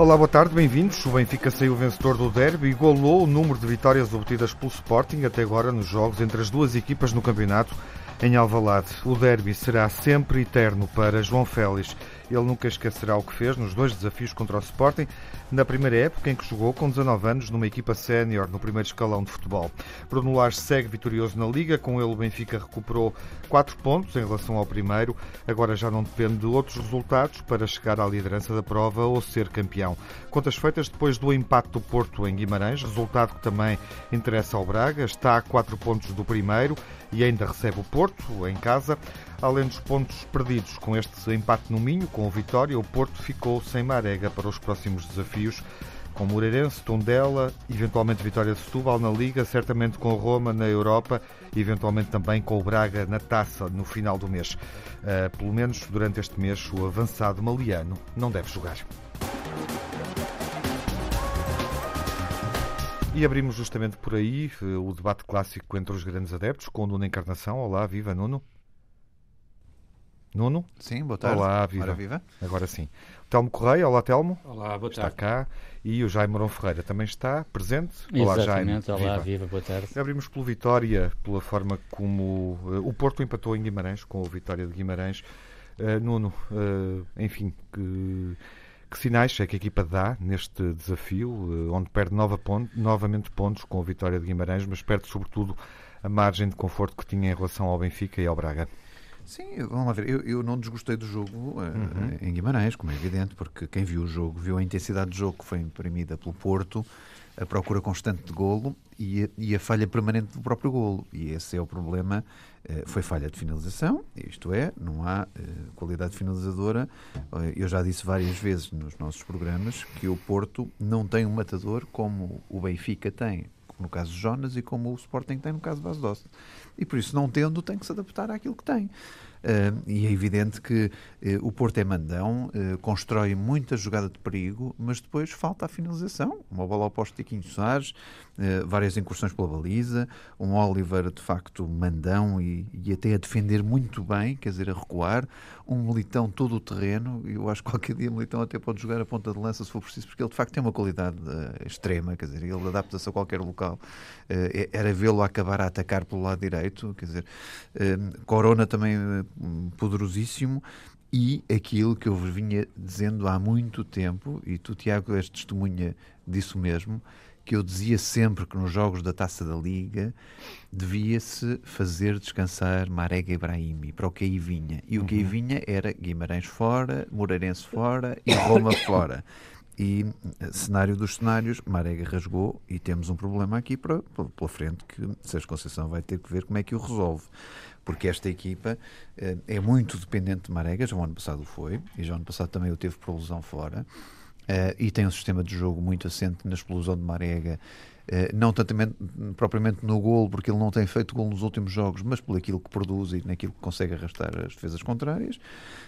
Olá, boa tarde, bem-vindos. O Benfica saiu vencedor do derby e golou o número de vitórias obtidas pelo Sporting até agora nos jogos entre as duas equipas no campeonato em Alvalade. O derby será sempre eterno para João Félix. Ele nunca esquecerá o que fez nos dois desafios contra o Sporting, na primeira época em que jogou com 19 anos numa equipa sénior no primeiro escalão de futebol. Bruno Lage segue vitorioso na Liga, com ele o Benfica recuperou 4 pontos em relação ao primeiro. Agora já não depende de outros resultados para chegar à liderança da prova ou ser campeão. Contas feitas depois do empate do Porto em Guimarães, resultado que também interessa ao Braga, está a 4 pontos do primeiro e ainda recebe o Porto em casa. Além dos pontos perdidos com este empate no Minho, com o Vitória, o Porto ficou sem Marega para os próximos desafios, com Moreirense, Tondela, eventualmente Vitória de Setúbal na Liga, certamente com Roma na Europa eventualmente também com o Braga na Taça no final do mês. Uh, pelo menos durante este mês, o avançado maliano não deve jogar. E abrimos justamente por aí eh, o debate clássico entre os grandes adeptos, com o Nuno Encarnação. Olá, viva Nuno. Nuno? Sim, boa tarde. Olá, viva. viva. Agora sim. Telmo Correia, olá Telmo. Olá, boa tarde. Está cá. E o Jaime Morão Ferreira também está presente. Olá, Jaime. Olá, viva. viva, boa tarde. Abrimos pelo Vitória, pela forma como uh, o Porto empatou em Guimarães, com o Vitória de Guimarães. Uh, Nuno, uh, enfim, que, que, sinais é que a equipa dá neste desafio, onde perde nova ponto, novamente pontos com a Vitória de Guimarães, mas perde sobretudo a margem de conforto que tinha em relação ao Benfica e ao Braga? Sim, vamos lá ver. Eu, eu não desgostei do jogo uh, uhum. em Guimarães, como é evidente, porque quem viu o jogo viu a intensidade do jogo que foi imprimida pelo Porto, a procura constante de golo e a, e a falha permanente do próprio golo. E esse é o problema. Uh, foi falha de finalização, isto é, não há qualidade finalizadora. eu já disse várias vezes nos nossos programas que o Porto não tem um matador como o Benfica tem no caso de Jonas, e como o Sporting tem no caso de Bas Dost. E por isso, não tendo, tem que se adaptar àquilo que tem. Uh, e é evidente que uh, o Porto é mandão, uh, constrói muita jogada de perigo, mas depois falta a finalização. Uma bola ao posto de Tiquinho Soares, várias incursões pela baliza, um Oliver de facto mandão e, e, até a defender muito bem, quer dizer, a recuar, um Militão todo o terreno. Eu acho que qualquer dia Militão até pode jogar a ponta de lança se for preciso, porque ele de facto tem uma qualidade extrema, quer dizer, ele adapta-se a qualquer local. era vê-lo acabar a atacar pelo lado direito, quer dizer, Corona também poderosíssimo e aquilo que eu vos vinha dizendo há muito tempo, e tu, Tiago, és testemunha disso mesmo, que eu dizia sempre que nos jogos da Taça da Liga devia-se fazer descansar Marega Ibrahimi para o que aí vinha. E o que aí uhum. vinha era Guimarães fora, Moreirense fora e Roma fora. E cenário dos cenários, Marega rasgou e temos um problema aqui para, pela frente que Sérgio Conceição vai ter que ver como é que o resolve porque esta equipa eh, é muito dependente de Marega, já o ano passado foi, e já o ano passado também o teve por lesão fora, eh, e tem um sistema de jogo muito assente na explosão de Marega eh, não tanto propriamente no golo, porque ele não tem feito golo nos últimos jogos, mas por aquilo que produz e naquilo que consegue arrastar as defesas contrárias.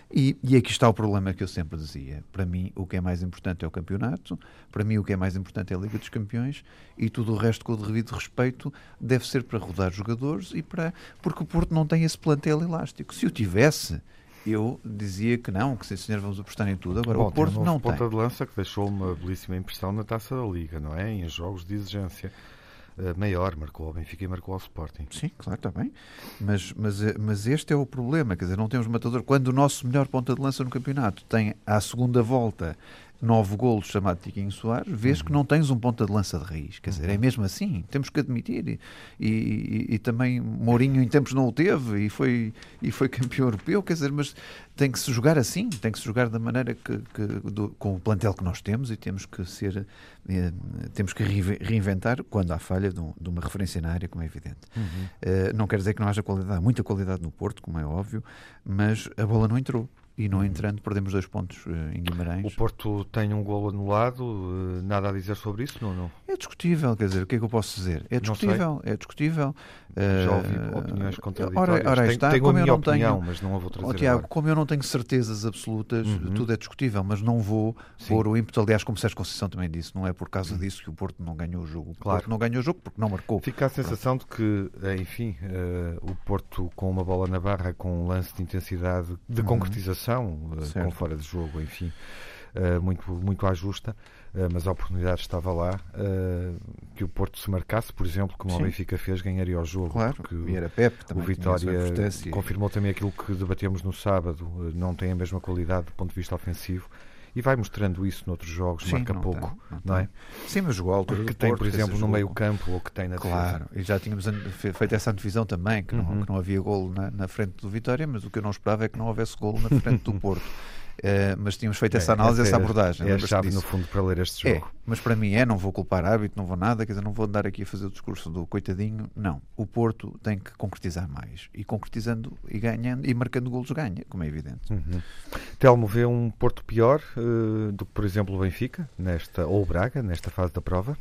E, e aqui está o problema que eu sempre dizia. Para mim, o que é mais importante é o campeonato, para mim, o que é mais importante é a Liga dos Campeões e tudo o resto, com o devido respeito, deve ser para rodar jogadores e para. porque o Porto não tem esse plantel elástico. Se o tivesse eu dizia que não, que sim senhor, vamos apostar em tudo. Agora, Bom, o Porto tem um não ponta tem. de lança que deixou uma belíssima impressão na Taça da Liga, não é? Em jogos de exigência uh, maior, marcou ao Benfica e marcou ao Sporting. Sim, claro, está bem. Mas, mas, eh, mas este é o problema, quer dizer, não temos matador. Quando o nosso melhor ponta de lança no campeonato tem à segunda volta nove golos chamado Tiquinho Soares, vês uhum. que não tens um ponta de lança de raiz. Quer dizer, é uhum. mesmo assim, temos que admitir. E, e, e, também Mourinho em tempos não o teve e foi, e foi campeão europeu, quer dizer, mas tem que se jogar assim, tem que se jogar da maneira que, que do, com o plantel que nós temos e temos que ser, eh, temos que reinventar quando há falha de, um, de, uma referência na área, como é evidente. Uhum. Uh, não quer dizer que não haja qualidade, há muita qualidade no Porto, como é óbvio, mas a bola não entrou e não entrando perdemos dois pontos uh, em Guimarães. O Porto tem um golo anulado, uh, nada a dizer sobre isso, não, não? É discutível, quer dizer, o que é que eu posso dizer? É discutível, é discutível. Já ouvi uh, opiniões contraditórias. Ora, ora está, tenho, tenho como a minha opinião, tenho, mas não a vou trazer oh, Tiago, agora. como eu não tenho certezas absolutas, uhum. tudo é discutível, mas não vou Sim. pôr o ímpeto, aliás, como Sérgio Conceição também disse, não é por causa uhum. disso que o Porto não ganhou o jogo. O claro. Porto não ganhou o jogo porque não marcou. Fica a sensação de que, eh, enfim, o Porto com uma bola na barra, com um lance de intensidade, de uhum. concretização, com fora de jogo, enfim, uh, muito, muito à justa, uh, mas a oportunidade estava lá. Uh, que o Porto se marcasse, por exemplo, como Sim. o Benfica fez, ganharia o jogo. Claro, porque e era Pep, o Vitória confirmou também aquilo que debatemos no sábado, não tem a mesma qualidade do ponto de vista ofensivo e vai mostrando isso noutros jogos, Sim, marca não pouco, tem, não, não, é? Sim, mas jogou à altura que tem, Porto, por exemplo, no meio campo ou que tem na Claro, defesa. e já tínhamos feito essa antevisão também, que, uhum. não, que não havia golo na, na, frente do Vitória, mas o que eu não esperava é que não houvesse golo na frente do Porto. Uh, mas tínhamos feito essa é, análise, essa, essa abordagem. É a chave, no fundo, para ler este é, jogo. É, mas para mim é, não vou culpar árbitro, não vou nada, quer dizer, não vou andar aqui a fazer o discurso do coitadinho. Não. O Porto tem que concretizar mais. E concretizando e ganhando e marcando golos ganha, como é evidente. Uhum. Telmo vê um Porto pior uh, do que, por exemplo, o Benfica, nesta, ou o Braga, nesta fase da prova?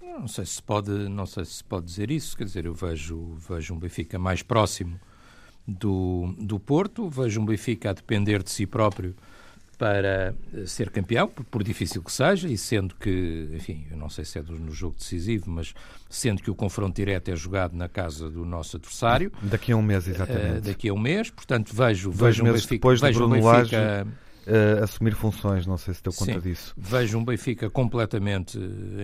Não sei se pode, não sei se pode dizer isso. Quer dizer, eu vejo, vejo um Benfica mais próximo do, do Porto. Vejo um Benfica a depender de si próprio para eh, ser campeão, por, difícil que seja, e sendo que, enfim, eu não sei se é no jogo decisivo, mas sendo que o confronto direto é jogado na casa do nosso adversário. Daqui a um mês, exatamente. Uh, daqui a um mês, portanto, vejo, Dois vejo um Benfica. Depois vejo um Benfica uh, assumir funções, não sei se deu conta Sim, disso. Vejo um Benfica completamente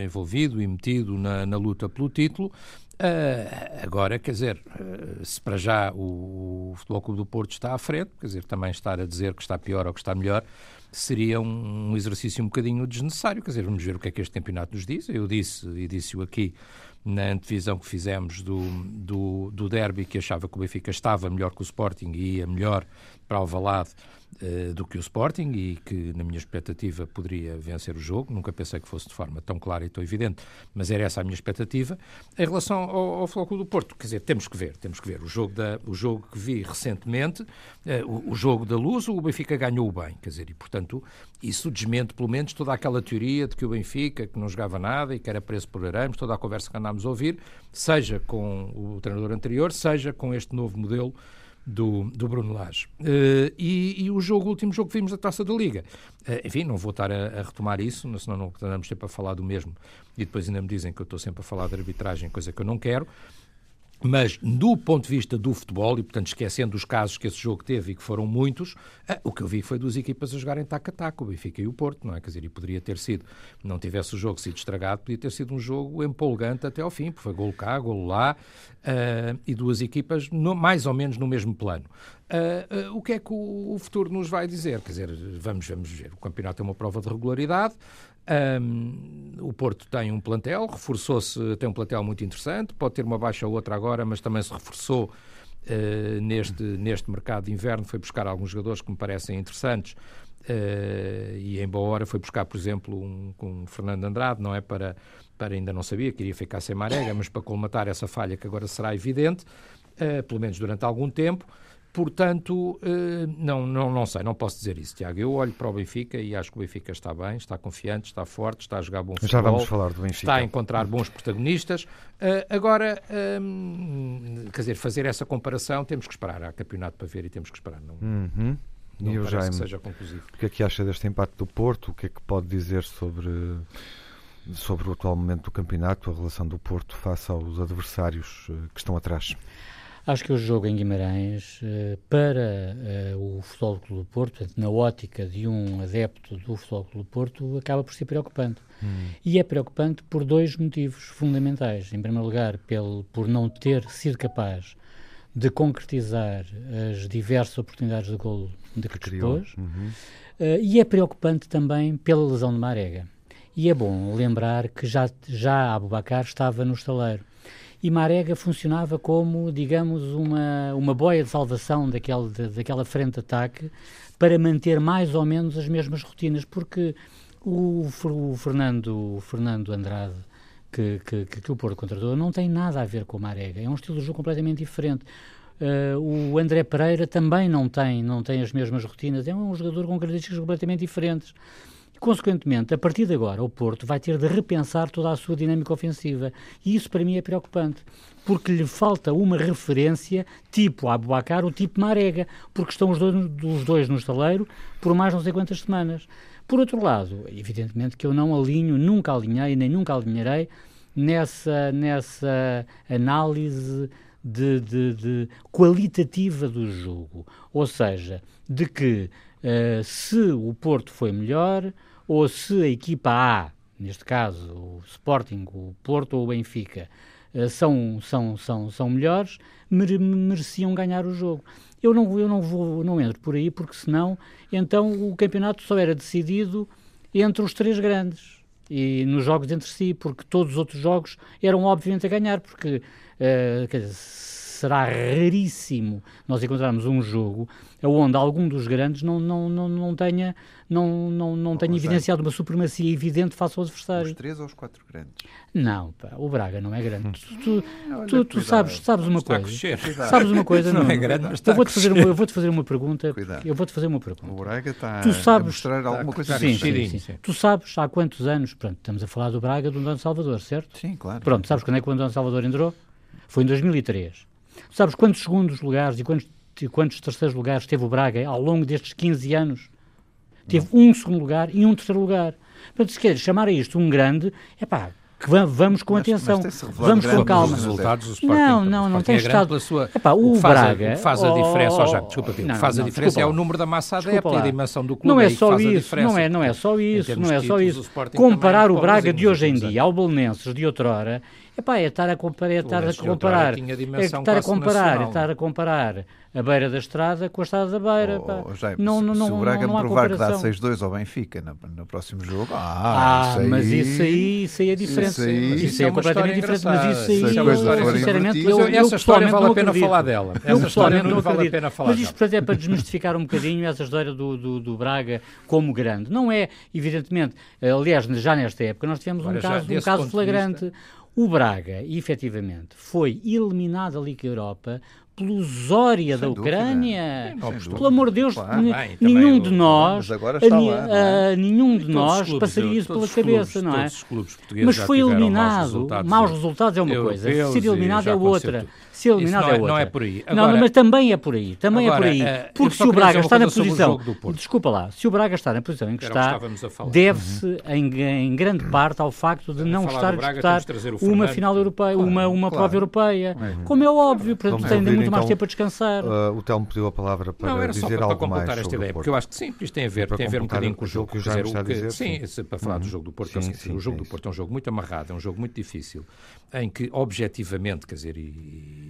envolvido e metido na, na luta pelo título, Uh, agora, quer dizer, uh, se para já o, o Futebol Clube do Porto está à frente, quer dizer, também estar a dizer que está pior ou que está melhor, seria um, um exercício um bocadinho desnecessário. Quer dizer, vamos ver o que é que este campeonato nos diz. Eu disse, e disse-o aqui na antevisão que fizemos do, do, do derby, que achava que o Benfica estava melhor que o Sporting e ia melhor para o Valade uh, do que o Sporting e que, na minha expectativa, poderia vencer o jogo. Nunca pensei que fosse de forma tão clara e tão evidente, mas era essa a minha expectativa. Em relação ao, ao Floco do Porto, quer dizer, temos que ver, temos que ver. O jogo, da, o jogo que vi recentemente, uh, o, o, jogo da Luz, o Benfica ganhou bem, quer dizer, e portanto isso desmente pelo menos toda aquela teoria de que o Benfica, que não jogava nada e que era preso por arames, toda a conversa que andámos a ouvir, seja com o treinador anterior, seja com este novo modelo do, do Bruno Lage. Uh, e, e, o jogo, o último jogo que vimos da Taça da Liga. Uh, enfim, não vou estar a, a, retomar isso, senão não andamos sempre a falar do mesmo e depois ainda me dizem que eu estou sempre a falar de arbitragem, coisa que eu não quero. Mas, do ponto de vista do futebol, e portanto esquecendo os casos que esse jogo teve e que foram muitos, eh, o que eu vi foi duas equipas a jogarem tac-a-tac, o Benfica e o Porto, não é? Quer dizer, e poderia ter sido, não tivesse o jogo sido estragado, podia ter sido um jogo empolgante até ao fim, porque foi golo cá, golo lá, uh, e duas equipas no, mais ou menos no mesmo plano. Uh, uh, o que é que o, o, futuro nos vai dizer? Quer dizer, vamos, vamos ver. O campeonato é uma prova de regularidade, um, o Porto tem um plantel, reforçou-se, tem um plantel muito interessante, pode ter uma baixa ou outra agora, mas também se reforçou uh, neste, neste mercado de inverno, foi buscar alguns jogadores que me parecem interessantes. Uh, e em boa hora foi buscar, por exemplo, um, um Fernando Andrade, não é para, para ainda não sabia que iria ficar sem Marega, mas para colmatar essa falha que agora será evidente, uh, pelo menos durante algum tempo. Portanto, eh, não, não, não sei, não posso dizer isso, Tiago. Eu olho para o Benfica e acho que o Benfica está bem, está confiante, está forte, está a jogar bom futebol. Já vamos falar do Benfica. Está a encontrar bons protagonistas. Eh, agora, ehm, quer dizer, fazer essa comparação, temos que esperar. Há campeonato para ver e temos que esperar. Não, uhum. não e eu já que seja conclusivo. O que é que acha deste empate do Porto? O que é que pode dizer sobre sobre o atual momento do campeonato, a relação do Porto face aos adversários eh, que estão atrás? Acho que o jogo em Guimarães, eh, para eh, o Futebol Clube do Porto, portanto, na ótica de um adepto do Futebol Clube do Porto, acaba por ser preocupante. Hum. E é preocupante por dois motivos fundamentais. Em primeiro lugar, pelo, por não ter sido capaz de concretizar as diversas oportunidades de golo de que, que dispôs. Uhum. Uh, e é preocupante também pela lesão de Marega. E é bom lembrar que já, já Abubacar estava no estaleiro e Marega funcionava como, digamos, uma, uma boia de salvação daquele, de, daquela frente de ataque para manter mais ou menos as mesmas rotinas, porque o, o Fernando, o Fernando Andrade, que, que, que, o Porto contratou, não tem nada a ver com o Marega, é um estilo de jogo completamente diferente. Uh, o André Pereira também não tem, não tem as mesmas rotinas, é um jogador com características completamente diferentes. Consequentemente, a partir de agora, o Porto vai ter de repensar toda a sua dinâmica ofensiva. E isso para mim é preocupante, porque lhe falta uma referência tipo Abubacar ou tipo Marega, porque estão os dois, os dois no estaleiro por mais não sei quantas semanas. Por outro lado, evidentemente que eu não alinho, nunca alinhei nem nunca alinharei nessa, nessa análise de, de, de qualitativa do jogo. Ou seja, de que uh, se o Porto foi melhor, ou se a equipa A, neste caso o Sporting, o Porto ou o Benfica, uh, são, são, são, são melhores, mere mereciam ganhar o jogo. Eu não, eu não vou, não entro por aí, porque senão, então o campeonato só era decidido entre os três grandes e nos jogos entre si, porque todos os outros jogos eram obviamente a ganhar, porque uh, quer dizer, será raríssimo nós encontrarmos um jogo onde algum dos grandes não, não, não, não tenha, não, não, não tenha evidenciado uma supremacia evidente face ao adversário. Os três ou os quatro grandes? Não, pá, o Braga não é grande. Hum. Tu, tu, tu, tu sabes, sabes uma coisa. Sabes uma coisa, não, não é grande, mas está eu vou-te fazer, uma, eu vou-te fazer uma pergunta. Cuidado. Eu vou-te fazer uma pergunta. O Braga está tu sabes, a mostrar alguma coisa sim, sim, sim, sim. Tu sabes há quantos anos, pronto, estamos a falar do Braga do André Salvador, certo? Sim, claro. Pronto, sabes quando é que o André Salvador entrou? Foi em 2003. Sabes quantos segundos lugares e quantos, e quantos terceiros lugares teve o Braga ao longo destes 15 anos? Teve Não. um segundo lugar e um terceiro lugar. Portanto, se queres chamar a isto um grande, é pá, que vamos com atenção, mas vamos com calma. Resultados, não, não, não tem é estado. Pela sua, Epá, o, o faz Braga a, faz a diferença, oh, oh, oh, desculpa, não, o que faz não, a diferença é o número da massa adepta e a dimensão do clube. Não é só isso, não é, não é só isso, não é só isso. Comparar o Braga de hoje em dia ao Belenenses de outrora Epá, é estar a comparar, é estar a comparar, é estar a comparar, é estar a comparar a beira da estrada com a estrada da beira. Oh, oh Jaime, não, não, se o Braga me provar que dá 6-2 ao Benfica no, no, próximo jogo, ah, ah isso mas isso aí, isso aí é diferente. Isso, aí, isso, isso é, é completamente diferente, mas isso aí, eu, eu, sinceramente, eu, eu, essa história vale a pena falar dela. Eu pessoalmente não vale a pena falar Mas isto é para desmistificar um bocadinho essa história do, do, do Braga como grande. Não é, evidentemente, aliás, já nesta época nós tivemos um caso, um caso flagrante o Braga, efetivamente, foi eliminado da Liga Europa pelo Zória da Ucrânia. Pelo amor de Deus, claro, bem, nenhum de nós, lá, é? nenhum de nós clubes, passaria isso pela cabeça, não é? Mas foi eliminado. Maus resultados é uma coisa, ser eliminado é outra. Ser eliminado não é, é, outra. Não é por aí. Agora, não, mas também é por aí. Também agora, é por aí. Eh, Porque se o Braga está na posição. Desculpa lá, se o Braga está na posição em que está, deve-se uhum. em, em, grande parte ao facto de não estar a disputar uma final europeia, uma, uma prova europeia. Uhum. Como é óbvio, portanto tem muito muito mais então, tempo a descansar. Uh, o Telmo pediu a palavra para não, era dizer só para, algo para completar esta ideia, porque eu acho que sim, isto tem a ver, tem a ver um bocadinho com o jogo. Que o Jaime está a dizer, sim, para falar do jogo do Porto, o jogo do Porto é um jogo muito amarrado, é um jogo muito difícil, em que objetivamente, quer dizer, e,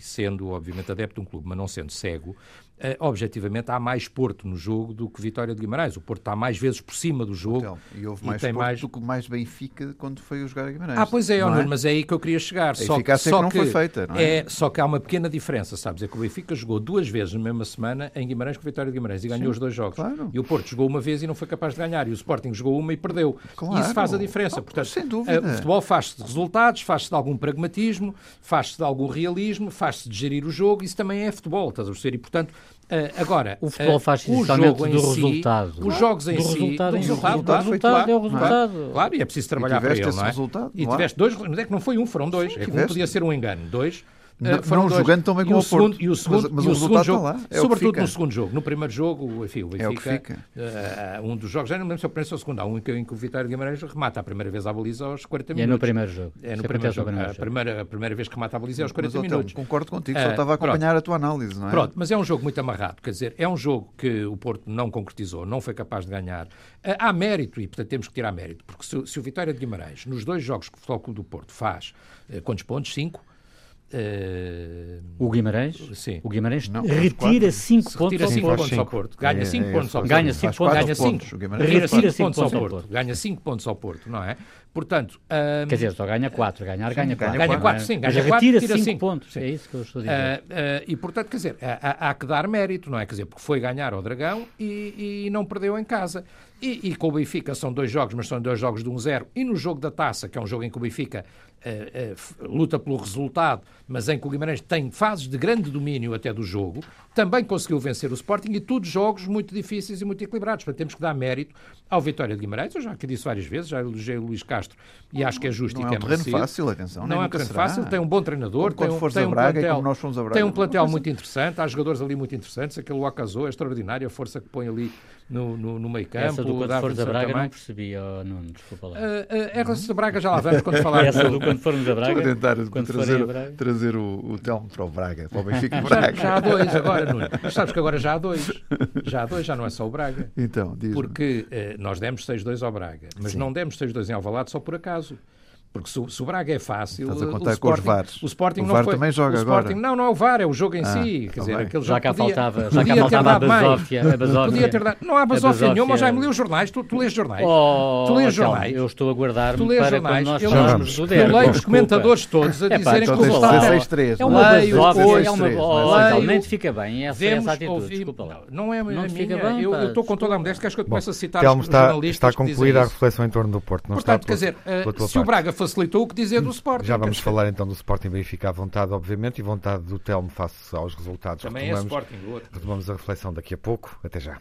sendo obviamente adepto de um clube, mas não sendo cego, uh, objetivamente há mais Porto no jogo do que Vitória de Guimarães. O Porto está mais vezes por cima do jogo. Então, e houve mais e Porto mais... do que mais Benfica quando foi jogar a Guimarães. Ah, pois é, é? mas é aí que eu queria chegar. A só que, só que não foi feita, não é? é? Só que há uma pequena diferença, sabes? É que o Benfica jogou duas vezes na mesma semana em Guimarães com Vitória de Guimarães e ganhou Sim, os dois jogos. Claro. E o Porto jogou uma vez e não foi capaz de ganhar. E o Sporting jogou uma e perdeu. Claro. E isso faz a diferença. Portanto, sem dúvida. Uh, o futebol faz-se de resultados, faz-se de algum pragmatismo, faz-se de algum realismo, faz-se de gerir o jogo. Isso também é futebol, estás a perceber? E, portanto, Uh, agora, o futebol uh, faz o jogo do si, resultado. Os jogos em do si, resultado, do resultado, resultado, resultado é o resultado. É? Claro, e é preciso trabalhar para ele, não é? Resultado, e tiveste dois, mas é que não foi um, foram dois. Sim, é que um podia ser um engano. Dois, não, eh, não jogando tão bem como o Porto. E o segundo, mas, mas o, o segundo jogo, lá, é sobretudo no segundo jogo. No primeiro jogo, enfim, o Benfica, é uh, um dos jogos, já não lembro se é o primeiro ou o segundo, há um em que, o Vitório Guimarães remata a primeira vez à baliza aos 40 minutos. E é no primeiro jogo. É no primeiro jogo. A primeira, a primeira vez que remata a baliza é aos 40 mas, minutos. concordo contigo, só uh, estava a acompanhar pronto. a tua análise, não é? Pronto, mas é um jogo muito amarrado, quer dizer, é um jogo que o Porto não concretizou, não foi capaz de ganhar. Uh, há mérito, e portanto temos que tirar mérito, porque se, se o Vitória de Guimarães, nos dois jogos que o Futebol Clube do Porto faz, quantos pontos? Cinco? Uh, o Guimarães? Sim. O Guimarães não, retira 5 pontos, ao, pontos ao Porto. Ganha 5 é, pontos ao Porto. Ganha 5 pontos. Ganha 5 Retira 5 pontos ao Porto. Ganha 5 pontos ao Porto, não é? Portanto. Um, Quer dizer, só ganha 4. Ganhar, ganha 4. Ganha 4, sim. Ganha 4, retira 5 pontos. É isso que eu estou a dizer. Uh, uh, e, portanto, quer dizer, há, há, que dar mérito, não é? Quer dizer, porque foi ganhar ao Dragão e, e não perdeu em casa. E, e, com o Benfica são dois jogos, mas são dois jogos de 1-0. Um e no jogo da taça, que é um jogo em que o Benfica luta pelo resultado, mas em que o Guimarães tem fases de grande domínio até do jogo, também conseguiu vencer o Sporting e todos jogos muito difíceis e muito equilibrados. Portanto, temos que dar mérito ao Vitória de Guimarães. Eu já aqui disse várias vezes, já elogiei o Luís Castro e acho que é justo não e que é é um terreno merecido. fácil, atenção. Não é um terreno fácil, tem um bom treinador, tem um, tem um Braga, plantel, nós fomos a Braga, tem um plantel muito interessante, há jogadores ali muito interessantes, aquele Wakazo é extraordinário, a força que põe ali no, no, no meio campo. Essa do quando fores Braga também. não percebi, oh, Nuno, desculpa lá. Uh, uh, a Braga já lá vamos quando falarmos Essa do quando formos a Braga. Estou a tentar quando trazer, Braga. trazer o, o Telmo para o Braga, para o Benfica e Já, Braga. já há dois agora, Nuno. Mas sabes que agora já há dois. Já há dois, já não é só o Braga. Então, diz Porque eh, nós demos 6-2 ao Braga, mas não demos 6-2 em Alvalade só por acaso. Porque se, o- se o Braga é fácil, Estás a o contar com os Sporting, VARs. o Sporting O não VAR foi, também joga o Sporting, agora. Não, não é o VAR, é o jogo em Ah, si. Quer tá dizer, bem. aquele Já jogo cá podia, faltava, já cá faltava a basófia. A basófia. Podia ter dado. Não há basófia basófia. nenhuma, já me li os jornais. Tu, tu lês jornais. Oh, tu lês jornais. Eu estou a Tu guardar-me lês para jornais, nós eu- do Eu leio os comentadores todos a Epá, dizerem então que o 16-3, É uma Leio basófia, é uma não é? Nem fica bem essa, Vemos, essa atitude, ouvimos- desculpa lá. Não, não é Não a minha. eu estou com toda a modéstia, queres que eu comece a citar os jornalistas está que concluída a reflexão em torno do Porto. Não Portanto, quer dizer, eh, se o. Braga facilitou, o que dizer do Sporting? Já vamos falar então do Sporting Benfica à vontade, obviamente, e vontade do Telmo face aos resultados. Também é retomamos, Sporting, o outro. retomamos a reflexão daqui a pouco. Até já.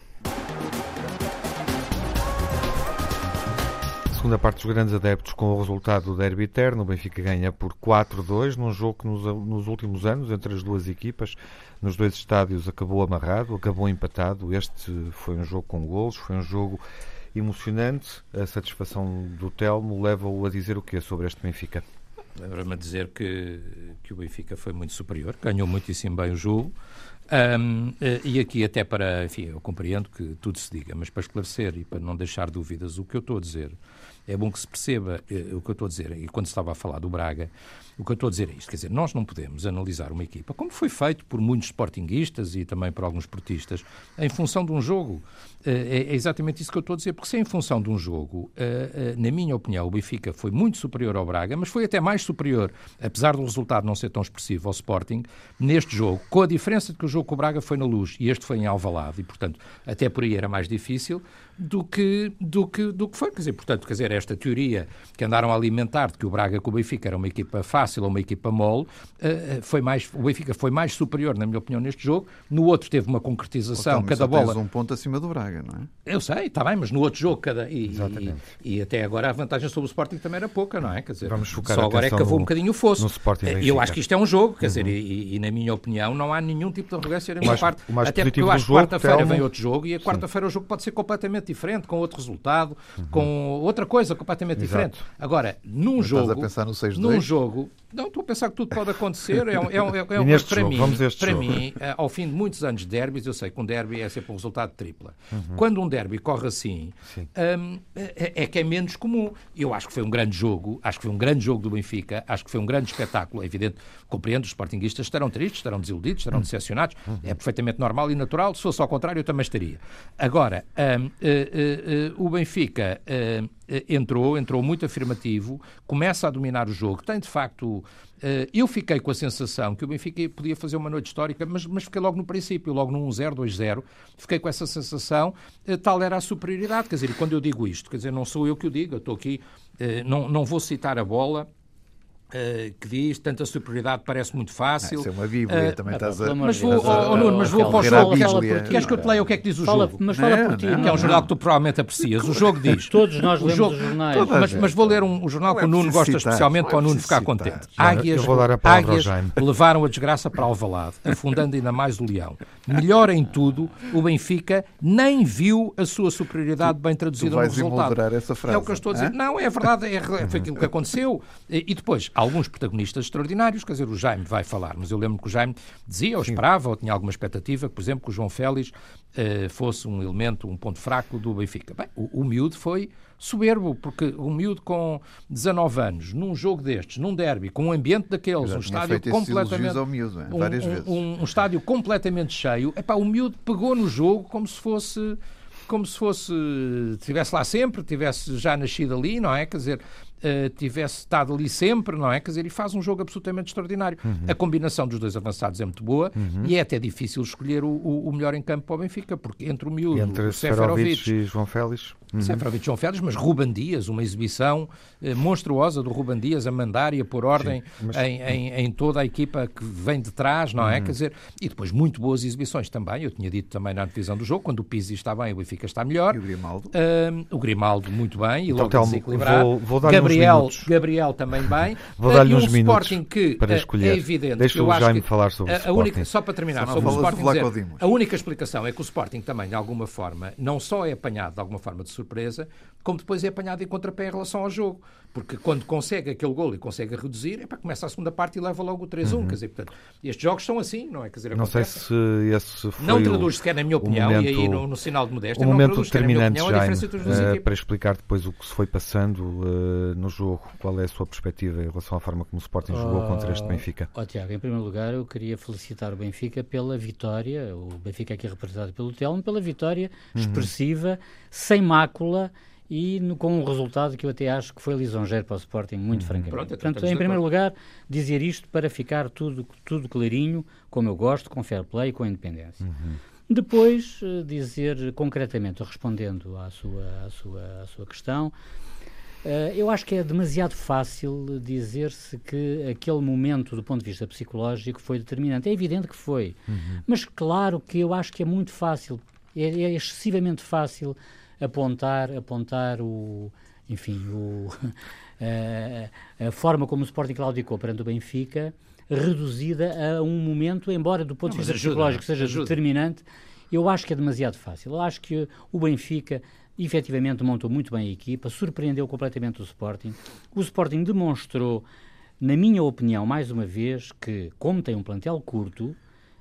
Segunda parte dos grandes adeptos com o resultado do derby eterno. O Benfica ganha por 4-2 num jogo que nos, nos últimos anos, entre as duas equipas, nos dois estádios acabou amarrado, acabou empatado. Este foi um jogo com golos, foi um jogo emocionante. A satisfação do Telmo leva-o a dizer o que sobre este Benfica? Lembra-me a dizer que, que o Benfica foi muito superior, ganhou muitíssimo bem o jogo. Ahm, eh, e aqui, até para. Enfim, eu compreendo que tudo se diga, mas para esclarecer e para não deixar dúvidas, o que eu estou a dizer é bom que se perceba eh, o que eu estou a dizer. E quando estava a falar do Braga, o que eu estou a dizer é isto: quer dizer, nós não podemos analisar uma equipa, como foi feito por muitos sportinguistas e também por alguns portistas, em função de um jogo. Eh, é, é exatamente isso que eu estou a dizer, porque se é em função de um jogo, eh, eh, na minha opinião, o Benfica foi muito superior ao Braga, mas foi até mais superior, apesar do resultado não ser tão expressivo ao Sporting, neste jogo, com a diferença de que o jogo com o Braga foi na luz e este foi em Alvalade, e portanto, até por aí era mais difícil do que, do que, do que foi. Quer dizer, portanto, quer dizer, esta teoria que andaram a alimentar de que o Braga com o Benfica era uma equipa fácil ou uma equipa mole, eh, foi mais, o Benfica foi mais superior, na minha opinião, neste jogo. No outro teve uma concretização, Telmo, cada bola. um ponto acima do Braga, não é? Eu sei, está bem, mas no outro jogo cada. E, Exatamente. e, e até agora a vantagem sobre o Sporting também era pouca, não é? Quer dizer, Vamos focar só a agora é que cavou um bocadinho o fosso. no Sporting Eh. Eu acho que isto é um jogo, quer dizer, e, e, na minha opinião não há nenhum tipo de arrogância da minha mais- parte. o mais Até porque eu acho que quarta-feira vem outro jogo e a quarta-feira o jogo pode ser completamente diferente, com outro resultado, com outra coisa completamente Exato. diferente. Agora, num Mas jogo. estás a pensar no 6-2? Num jogo. Não, estou a pensar que tudo pode acontecer. É, um- é, um- é, um- neste para jogo? mim, para jogo. mim, eh, ao fim de muitos anos de derbys, eu sei que um derby é sempre um resultado tripla. Quando um derby corre assim, Sim. hum, é, é que é menos comum. Eu acho que foi um grande jogo, acho que foi um grande jogo do Benfica, acho que foi um grande espetáculo. É evidente, compreendo, os sportinguistas estarão tristes, estarão desiludidos, estarão decepcionados. É perfeitamente normal e natural. Se fosse ao contrário, eu também estaria. Agora, eh, eh, eh, o Benfica hum, entrou, entrou muito afirmativo, começa a dominar o jogo, tem de facto. eh, eu fiquei com a sensação que o Benfica podia fazer uma noite histórica, mas, mas fiquei logo no princípio, logo no 1-0, 2-0, fiquei com essa sensação, eh, tal era a superioridade. Quer dizer, quando eu digo isto, quer dizer, não sou eu que o digo, eu estou aqui, eh, não, não vou citar a bola. Eh, que diz tanta superioridade parece muito fácil. Isso é uma Bíblia, Eh, também ah, estás a... mas vou, oh, oh, Nuno, mas vou para o jogo. Queres que eu te leia o que é que diz o Fala, jogo? mas fala Não, por ti. não. Que é um não. jornal que tu provavelmente aprecias. O jogo diz. Todos nós o lemos jogo- os jornais. Mas, mas vou ler um, um jornal que é o Nuno preciso gosta citar, especialmente é para o Nuno preciso ficar contente. Águias, eu vou dar a palavra ao águias levaram a desgraça para Alvalade, afundando ainda mais o leão. Melhor em tudo, o Benfica nem viu a sua superioridade bem traduzida tu no vais resultado. essa frase, É o que eu estou a dizer. Não, é verdade, é, foi aquilo que aconteceu. E, e depois, alguns protagonistas extraordinários, quer dizer, o Jaime vai falar, mas eu lembro que o Jaime dizia, ou esperava, ou tinha alguma expectativa, por exemplo, que o João Félix eh, fosse um elemento, um ponto fraco do Benfica. Bem, o, o miúdo foi soberbo, porque o miúdo com 19 anos, num jogo destes, num derby, com um ambiente daqueles, um estádio completamente ao miúdo, é, um, várias um- vezes. um- um estádio completamente cheio, epá, o miúdo pegou no jogo como se fosse como se fosse estivesse lá sempre, tivesse já nascido ali, não é? Quer dizer, uh, tivesse estado ali sempre, não é? Quer dizer, e faz um jogo absolutamente extraordinário. Uhum. A combinação dos dois avançados é muito boa uhum. e é até difícil escolher o, o, melhor em campo para o Benfica, porque entre o miúdo, entre o Seferovic e João Félix. Uhum. Seferovic e João Félix, mas Ruban Dias, uma exibição uh, monstruosa do Ruban Dias a mandar e a pôr ordem Sim, mas... em, em, em, toda a equipa que vem de trás, não é? Uhum. Quer dizer, e depois muito boas exibições também. Eu tinha dito também na divisão do jogo, quando o Pizzi está bem, o Benfica está melhor. E o Grimaldo? Uh, o Grimaldo muito bem, e então, logo desequilibrado. Vou, vou dar Gabriel, Gabriel também bem. Vou dar-lhe uns um minutos Sporting que para é escolher. é evidente. Deixa o Jaime falar sobre a, o a única, Só para terminar, só sobre o Sporting dizer, a única explicação é que o Sporting também, de alguma forma, não só é apanhado de alguma forma de surpresa, como depois é apanhado em contrapé em relação ao jogo. Porque quando consegue aquele gol e consegue reduzir, é para começa a segunda parte e leva logo o 3-1. Uhum. Quer dizer, portanto, estes jogos são assim, não é? Quer dizer, não sei se esse foi Não traduz sequer, na minha opinião, momento, e aí no, no sinal de modéstia, o momento traduz, determinante, opinião, Jaime, uh, para explicar depois o que se foi passando uh, no jogo. Qual é a sua perspectiva em relação à forma como o Sporting jogou contra este Benfica? Ó oh, Tiago, em primeiro lugar, eu queria felicitar o Benfica pela vitória, o Benfica aqui representado pelo Telmo, pela vitória uhum. expressiva, sem mácula, e no, com um resultado que eu até acho que foi lisonjeiro para o Sporting, muito uhum. francamente. Pronto, então Portanto, em primeiro lugar, dizer isto para ficar tudo, tudo clarinho, como eu gosto, com fair play e com independência. Uhum. Depois, eh, dizer concretamente, respondendo à sua, à sua, à sua questão, Uh, eu acho que é demasiado fácil dizer-se que aquele momento, do ponto de vista psicológico, foi determinante. É evidente que foi. Uhum. Mas claro que eu acho que é muito fácil, é, é excessivamente fácil apontar, apontar o, enfim, o, a, a, forma como o Sporting claudicou perante o Benfica, reduzida a um momento, embora do ponto de vista ajuda, psicológico seja ajuda. determinante, eu acho que é demasiado fácil. Eu acho que o Benfica efetivamente montou muito bem a equipa, surpreendeu completamente o Sporting. O Sporting demonstrou, na minha opinião, mais uma vez, que, como tem um plantel curto,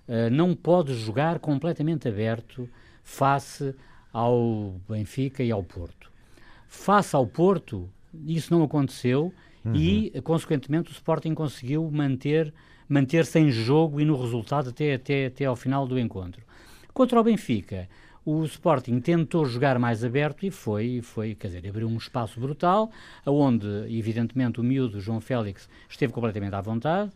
uh, não pode jogar completamente aberto face ao Benfica e ao Porto. Face ao Porto, isso não aconteceu uhum. e, consequentemente, o Sporting conseguiu manter manter-se em jogo e no resultado até, até, até ao final do encontro. Contra o Benfica, o Sporting tentou jogar mais aberto e foi, foi quer dizer, abriu um espaço brutal, onde, evidentemente, o miúdo João Félix esteve completamente à vontade,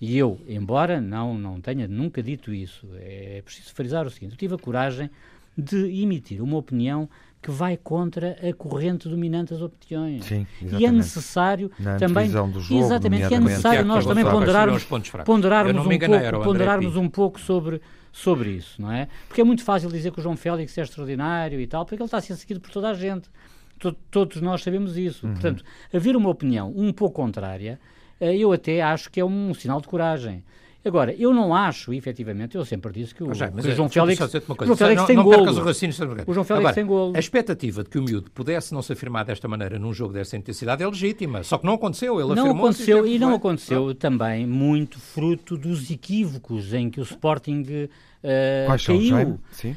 e eu, embora não, não tenha nunca dito isso, é preciso frisar o seguinte, eu tive a coragem de emitir uma opinião que vai contra a corrente dominante das opiniões. Sim, e é necessário Na também do jogo, exatamente, é necessário nós também ponderarmos, ponderarmos, um, enganei, pouco, ponderarmos um pouco sobre sobre isso, não é? Porque é muito fácil dizer que o João Félix é extraordinário e tal, porque ele está a ser seguido por toda a gente. Todos nós sabemos isso. Uhum. Portanto, haver uma opinião um pouco contrária, eh, eu até acho que é um sinal de coragem. Agora, eu não acho, efetivamente, eu sempre disse que o, já, que o é, João Félix, o João Félix não, tem não golo. O, o João Félix Agora, tem golo. A expectativa de que o miúdo pudesse não se afirmar desta maneira num jogo dessa intensidade é legítima. Só que não aconteceu. Ele não aconteceu e não aconteceu também muito fruto dos equívocos em que o Sporting uh, Quais caiu. São, Sim.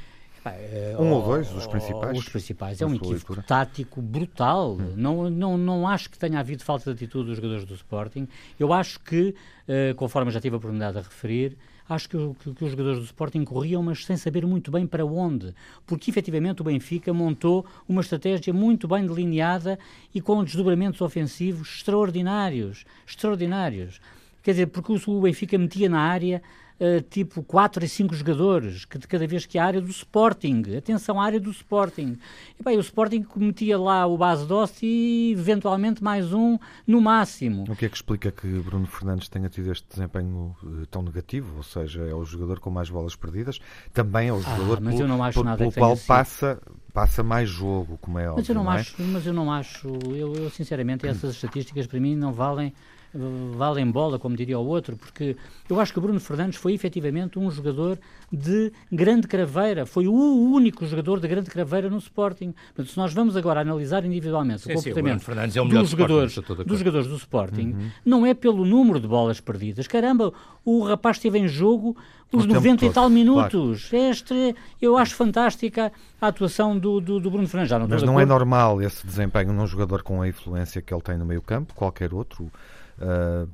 Eh, um ou dois, os principais? Os principais. É um equívoco tático brutal. Hum. Não, não, não acho que tenha havido falta de atitude dos jogadores do Sporting. Eu acho que, uh, conforme já tive a oportunidade de referir, acho que, que, que, os jogadores do Sporting corriam, mas sem saber muito bem para onde. Porque, efetivamente, o Benfica montou uma estratégia muito bem delineada e com desdobramentos ofensivos extraordinários. Extraordinários. Quer dizer, porque o Benfica metia na área uh, tipo 4 e 5 jogadores, que de cada vez que a área do Sporting, atenção à área do Sporting. E bem, o Sporting metia lá o base doce e eventualmente mais um no máximo. O que é que explica que Bruno Fernandes tenha tido este desempenho uh, tão negativo? Ou seja, é o jogador com mais bolas perdidas, também é o ah, jogador ah, pelo, pelo qual passa passa mais jogo, como é óbvio. Mas eu não, não é? acho, mas eu não acho, eu, eu sinceramente essas estatísticas para mim não valem valem bola, como diria o outro, porque eu acho que o Bruno Fernandes foi efetivamente um jogador de grande craveira, foi o único jogador de grande craveira no Sporting. Portanto, se nós vamos agora analisar individualmente sim, o comportamento sim, o é dos, jogadores, dos jogadores do Sporting, uhum. não é pelo número de bolas perdidas. Caramba, o rapaz esteve em jogo os 90 e tal minutos. Claro. Este, eu acho fantástica a atuação do, do, do Bruno Fernandes. Mas não é normal esse desempenho num jogador com a influência que ele tem no meio campo, qualquer outro Uh,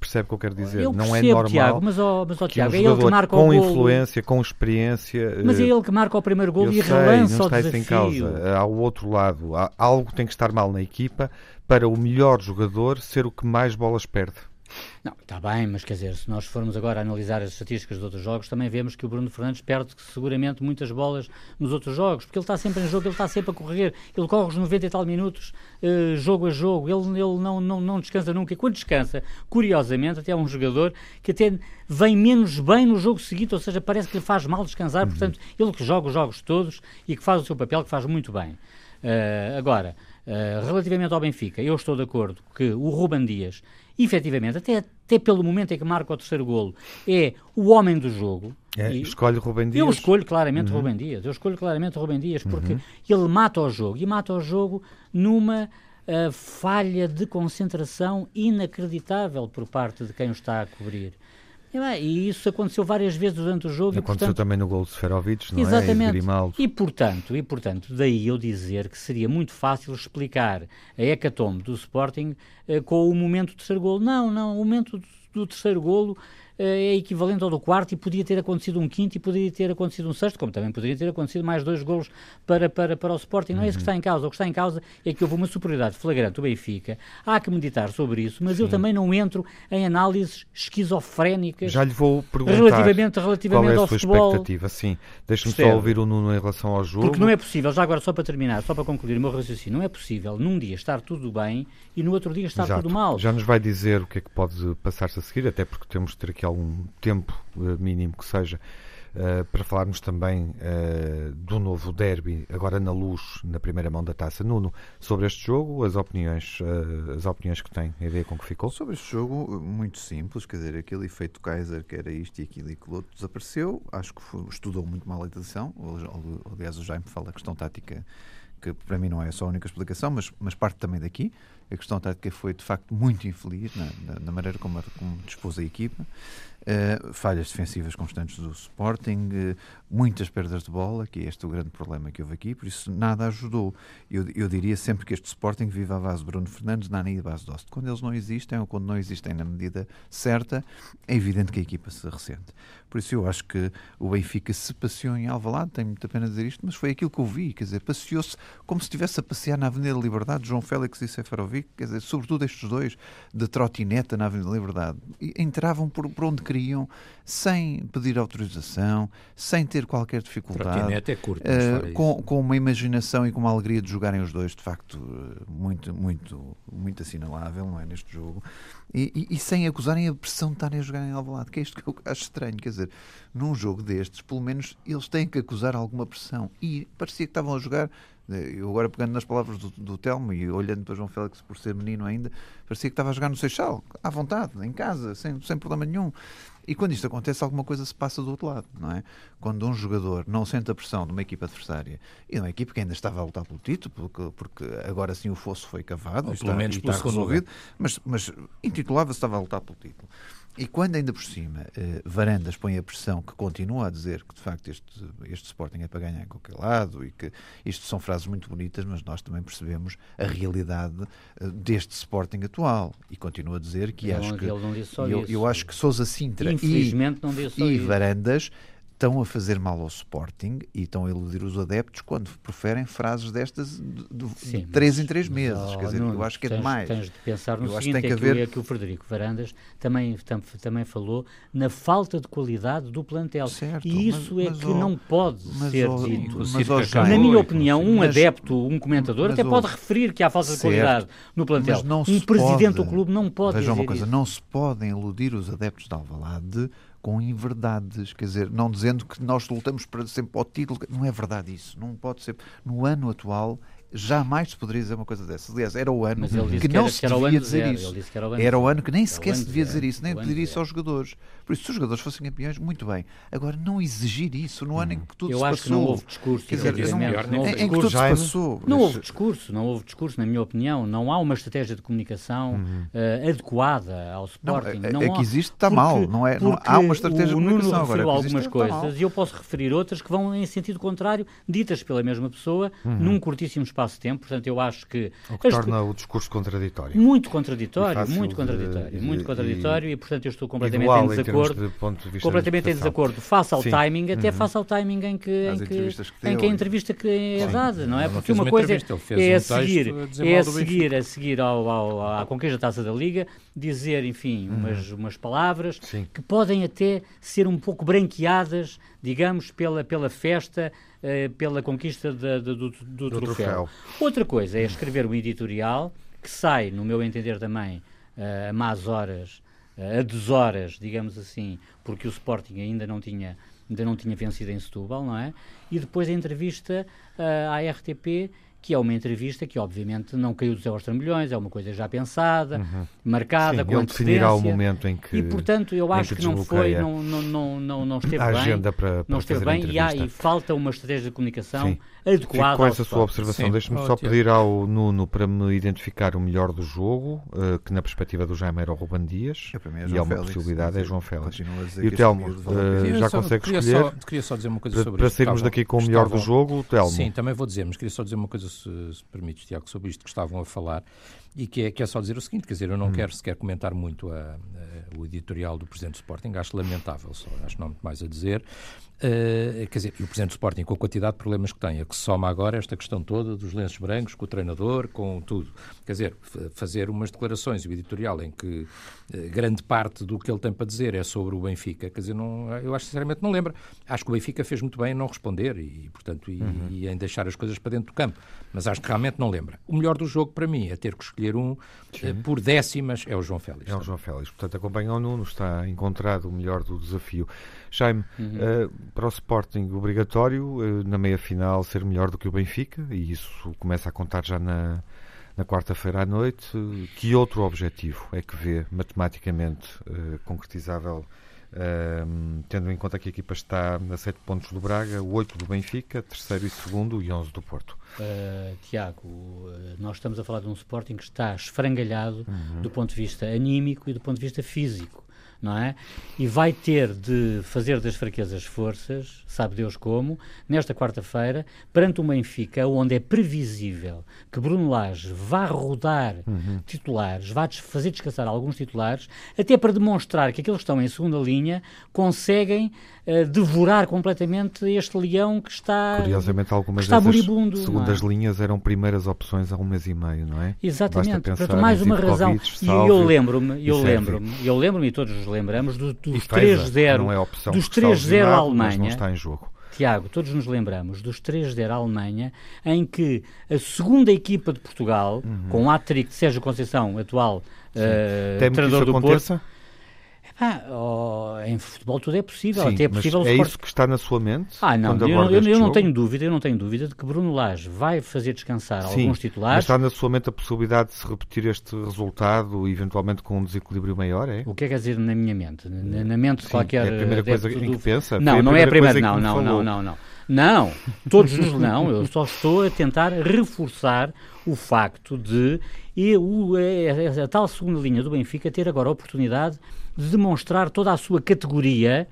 percebe o que eu quero dizer? Eu não é normal. Tiago, mas, oh, mas oh, Tiago, um é ele que marca com o golo. influência, com experiência. Mas é uh, ele que marca o primeiro gol e sei, relança não o está desafio. isso em causa. Há o outro lado. Há, algo tem que estar mal na equipa para o melhor jogador ser o que mais bolas perde. Não, está bem, mas quer dizer, se nós formos agora analisar as estatísticas de outros jogos, também vemos que o Bruno Fernandes perde seguramente muitas bolas nos outros jogos, porque ele está sempre em jogo, ele está sempre a correr, ele corre os 90 e tal minutos, uh, jogo a jogo, ele, ele não, não, não descansa nunca. E quando descansa, curiosamente, até é um jogador que até vem menos bem no jogo seguinte, ou seja, parece que lhe faz mal descansar, uhum. portanto, ele que joga os jogos todos e que faz o seu papel, que faz muito bem. Uh, agora, uh, relativamente ao Benfica, eu estou de acordo que o Ruban Dias efetivamente, até, até pelo momento em que marca o terceiro golo, é o homem do jogo. É, escolhe Rubem Dias? Eu escolho claramente uhum. Rubem Dias. Eu escolho claramente Rubem Dias porque uhum. ele mata o jogo. E mata o jogo numa uh, falha de concentração inacreditável por parte de quem o está a cobrir. E isso aconteceu várias vezes durante o jogo. Aconteceu e, portanto, também no gol de Seferovic, não exatamente. é? E, e, portanto, e portanto, daí eu dizer que seria muito fácil explicar a hecatombe do Sporting eh, com o momento do terceiro golo. Não, não, o momento do, do terceiro golo é equivalente ao do quarto e podia ter acontecido um quinto e poderia ter acontecido um sexto, como também poderia ter acontecido mais dois golos para, para, para o Sporting. Não é isso que está em causa. O que está em causa é que houve uma superioridade flagrante do Benfica. Há que meditar sobre isso, mas Sim. eu também não entro em análises esquizofrénicas. Já lhe vou perguntar relativamente, relativamente qual é a ao sua futebol. expectativa. Sim, deixe-me só ouvir o Nuno em relação ao jogo. Porque não é possível, já agora só para terminar, só para concluir o meu raciocínio, não é possível num dia estar tudo bem e no outro dia estar Exato. tudo mal. Já nos vai dizer o que é que pode passar-se a seguir, até porque temos de ter aqui algum tempo eh, mínimo que seja, uh, para falarmos também uh, do novo derby, agora na luz, na primeira mão da taça. Nuno, sobre este jogo, as opiniões, as opiniões que tem, a ideia com que ficou? Sobre este jogo, muito simples, quer dizer, aquele efeito Kaiser que era isto e aquilo e aquilo outro desapareceu. Acho que foi, estudou muito mal a edição. Aliás, o Jaime fala a questão tática que para mim não é só a única explicação, mas, mas parte também daqui. A questão tática foi de facto muito infeliz na, na, maneira como, como dispôs a equipa. Uh, falhas defensivas constantes do Sporting, uh, muitas perdas de bola, que é este o grande problema que houve aqui, por isso nada ajudou. Eu, eu diria sempre que este Sporting vive à base de Bruno Fernandes, Nani e base Dost. Quando eles não existem, ou quando não existem na medida certa, é evidente que a equipa se ressente. Por isso eu acho que o Benfica se passeou em Alvalade, tenho muita pena dizer isto, mas foi aquilo que eu vi, quer dizer, passeou-se como se estivesse a passear na Avenida Liberdade, João Félix e Seferovic, quer dizer, sobretudo estes dois, de trotineta na Avenida Liberdade, e entravam por, por onde queriam, sem pedir autorização, sem ter qualquer dificuldade. É curto, uh, com, com uma imaginação e com uma alegria de jogarem os dois, de facto, eh, muito, muito, muito assinalável, não é, neste jogo. E, e, e, sem acusarem a pressão de estarem a jogar em Alvalade, que é isto que eu acho estranho, quer dizer, num jogo destes, pelo menos eles têm que acusar alguma pressão. E parecia que estavam a jogar, eu agora pegando nas palavras do, do Telmo e olhando para João Félix por ser menino ainda, parecia que estava a jogar no Seixal, à vontade, em casa, sem, sem problema nenhum. E quando isto acontece, alguma coisa se passa do outro lado, não é? Quando um jogador não sente a pressão de uma equipa adversária e de uma equipa que ainda estava a lutar pelo título, porque, porque agora sim o fosso foi cavado, Ou está, pelo menos está resolvido, mas, mas intitulava-se estava a lutar pelo título. E quando ainda por cima eh, Varandas põe a pressão que continua a dizer que de facto este, este Sporting é para ganhar em qualquer lado e que isto são frases muito bonitas, mas nós também percebemos a realidade eh, deste Sporting atual e continua a dizer que ele acho não, que não só eu, isso. eu acho que Sousa Sintra Infelizmente e, não e isso. Varandas estão a fazer mal ao Sporting e estão a iludir os adeptos quando preferem frases destas de, de, Sim, de três mas- em três meses. mas, oh, Quer dizer, Nuno, eu acho que é tens, demais. Tens de pensar no Eu acho que seguinte, tem é, que que, o- haver- é que o Frederico Varandas também, tam- também falou na falta de qualidade do plantel. Certo, e isso mas- é mas, que ó, não pode mas, ser ó, dito. Jaime, Na minha opinião, um mas- adepto, um comentador, mas até pode referir que há falta de Certo, qualidade no plantel. Mas não Um se presidente do pode- clube não pode Vejam dizer uma coisa, isso. não se podem iludir os adeptos de Alvalade com inverdades, quer dizer, não dizendo que nós lutamos para sempre ao título, não é verdade isso, não pode ser. No ano atual jamais poderia dizer uma coisa dessas. Aliás, era o ano que que não se que devia dizer zero, isso. era o ano Era o zero. ano que nem sequer se devia zero, dizer isso, nem pedir isso zero. aos jogadores. Por isso, se os jogadores fossem campeões, muito bem. Agora, não exigir isso no ano em que tudo Eu se acho que não passou. houve discurso. Quer dizer, não nem houve em, que discurso. tudo se passou. Não houve discurso, não houve discurso, na minha opinião. Não há uma estratégia de comunicação eh, adequada ao Não, Sporting. é- Não é há- que existe, está mal, não é- não- porque há uma estratégia de comunicação, agora, é algumas coisas e eu posso referir outras que vão em sentido contrário, ditas pela mesma pessoa, num curtíssimo espaço espaço de tempo, portanto eu acho que... O que torna o discurso contraditório. Muito contraditório, muito contraditório, de, muito contraditório e, e, portanto eu estou completamente em desacordo, de completamente em desacordo, face ao Sim. timing, até uhum. face ao timing em que, em que, que, em que a entrevista que é dada, não é? Porque uma coisa é a seguir, é a seguir, a seguir ao, ao, à conquista da Taça da Liga, dizer, enfim, uhum. umas, umas palavras Sim. que podem até ser um pouco branqueadas, digamos, pela, pela festa, uh, pela conquista do, do, do, troféu. troféu. Outra coisa é escrever um editorial que sai, no meu entender também, uh, a más horas, uh, a deshoras, digamos assim, porque o Sporting ainda não tinha ainda não tinha vencido em Setúbal, não é? E depois a entrevista uh, à RTP que é uma entrevista que obviamente não caiu dos céu aos trambolhões, é uma coisa já pensada, uhum. marcada, Sim, com ele definirá o momento em que E portanto eu acho que, que não foi, não, não, não, não, não esteve bem, agenda para, para não esteve bem e, há, e falta uma estratégia de comunicação Sim. adequada Fico com essa sua observação. Deixe-me só pedir ao Nuno para me identificar o melhor do jogo, uh, que na perspectiva do Jaime era o Ruban Dias, é e é uma Félix, possibilidade, é João Félix. E o Telmo, uh, já consegue escolher? Só, queria só dizer uma coisa para, sobre Para sairmos daqui com o melhor do jogo, Telmo. Sim, também vou dizer, mas queria só dizer uma coisa se, se permites, Tiago, sobre isto que estavam a falar, e que é, que é só dizer o seguinte, quer dizer, eu não hum. quero sequer comentar muito a, a, o editorial do Presidente do Sporting, acho lamentável, só, acho não muito mais a dizer, Uh, quer dizer, e o Presidente do Sporting, com a quantidade de problemas que tem, a que soma agora esta questão toda dos lenços brancos, com o treinador, com tudo. Quer dizer, fazer umas declarações e o editorial em que uh, grande parte do que ele tem para dizer é sobre o Benfica, quer dizer, não, eu acho sinceramente não lembra. Acho que o Benfica fez muito bem em não responder e, portanto, e, uhum. e em deixar as coisas para dentro do campo, mas acho que realmente não lembra. O melhor do jogo para mim é ter que escolher um uh, por décimas, é o João Félix. É o João Félix, portanto, acompanha o Nuno, está encontrado o melhor do desafio. Jaime, uhum. uh, para o Sporting obrigatório, uh, na meia-final, ser melhor do que o Benfica, e isso começa a contar já na, na quarta-feira à noite. Uh, que outro objetivo é que vê matematicamente concretizável, tendo em conta que a equipa está a 7 pontos do Braga, 8 do Benfica, terceiro e segundo e 11 do Porto? Tiago, nós estamos a falar de um Sporting que está esfrangalhado uhum. do ponto de vista anímico e do ponto de vista físico não é? E vai ter de fazer das fraquezas forças, sabe Deus como, nesta quarta-feira, perante o Benfica, onde é previsível que Bruno Lage vá rodar uhum. titulares, vá fazer descansar alguns titulares, até para demonstrar que aqueles que estão em segunda linha conseguem uh, devorar completamente este leão que está Curiosamente, algumas que está moribundo. Segundas é? linhas eram primeiras opções há um mês e meio, não é? Exatamente. Portanto, mais uma razão. e eu lembro-me, eu lembro-me, eu lembro-me e todos nos lembramos do, dos 3-0 é dos 3-0 à Alemanha. Não está em jogo. Tiago, todos nos lembramos dos 3-0 à Alemanha, em que a segunda equipa de Portugal, uhum. com o hat-trick de Sérgio Conceição, atual uh, treinador do aconteça? Porto, ah, oh, em futebol tudo é possível. Sim, até é possível. é isso que está na sua mente? Ah, não. Eu, eu, eu não tenho dúvida, eu não tenho dúvida de que Bruno Lage vai fazer descansar Sim, alguns titulares. Mas está na sua mente a possibilidade de se repetir este resultado, eventualmente com um desequilíbrio maior, é? O que é que quer dizer na minha mente? Na, na mente de qualquer. É a primeira coisa do... em que pensa? Não, não é a primeira. Não, não, não, não, não. Não, todos nos não. Eu só estou a tentar reforçar o facto de e o, a, a, tal segunda linha do Benfica ter agora a oportunidade de demonstrar toda a sua categoria,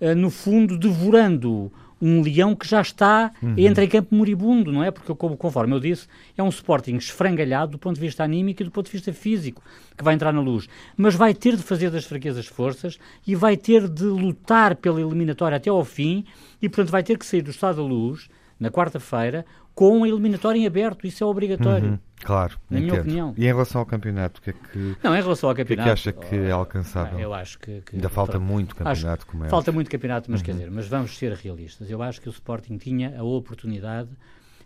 uh, no fundo, devorando um leão que já está uhum. entre em campo moribundo, não é? Porque, como, conforme eu disse, é um Sporting esfrangalhado do ponto de vista anímico e do ponto de vista físico, que vai entrar na luz. Mas vai ter de fazer das fraquezas forças e vai ter de lutar pela eliminatória até ao fim e, portanto, vai ter que sair do estado da luz, na quarta-feira, com a eliminatória em aberto. Isso é obrigatório. Uhum. Claro, na entendo. minha opinião. E em relação ao campeonato, o que é que. Não, em relação ao campeonato. O que, é que acha que é alcançável? Eu acho que. que Ainda falta muito campeonato, como é. Falta muito campeonato, mas uhum. quer dizer, mas vamos ser realistas. Eu acho que o Sporting tinha a oportunidade,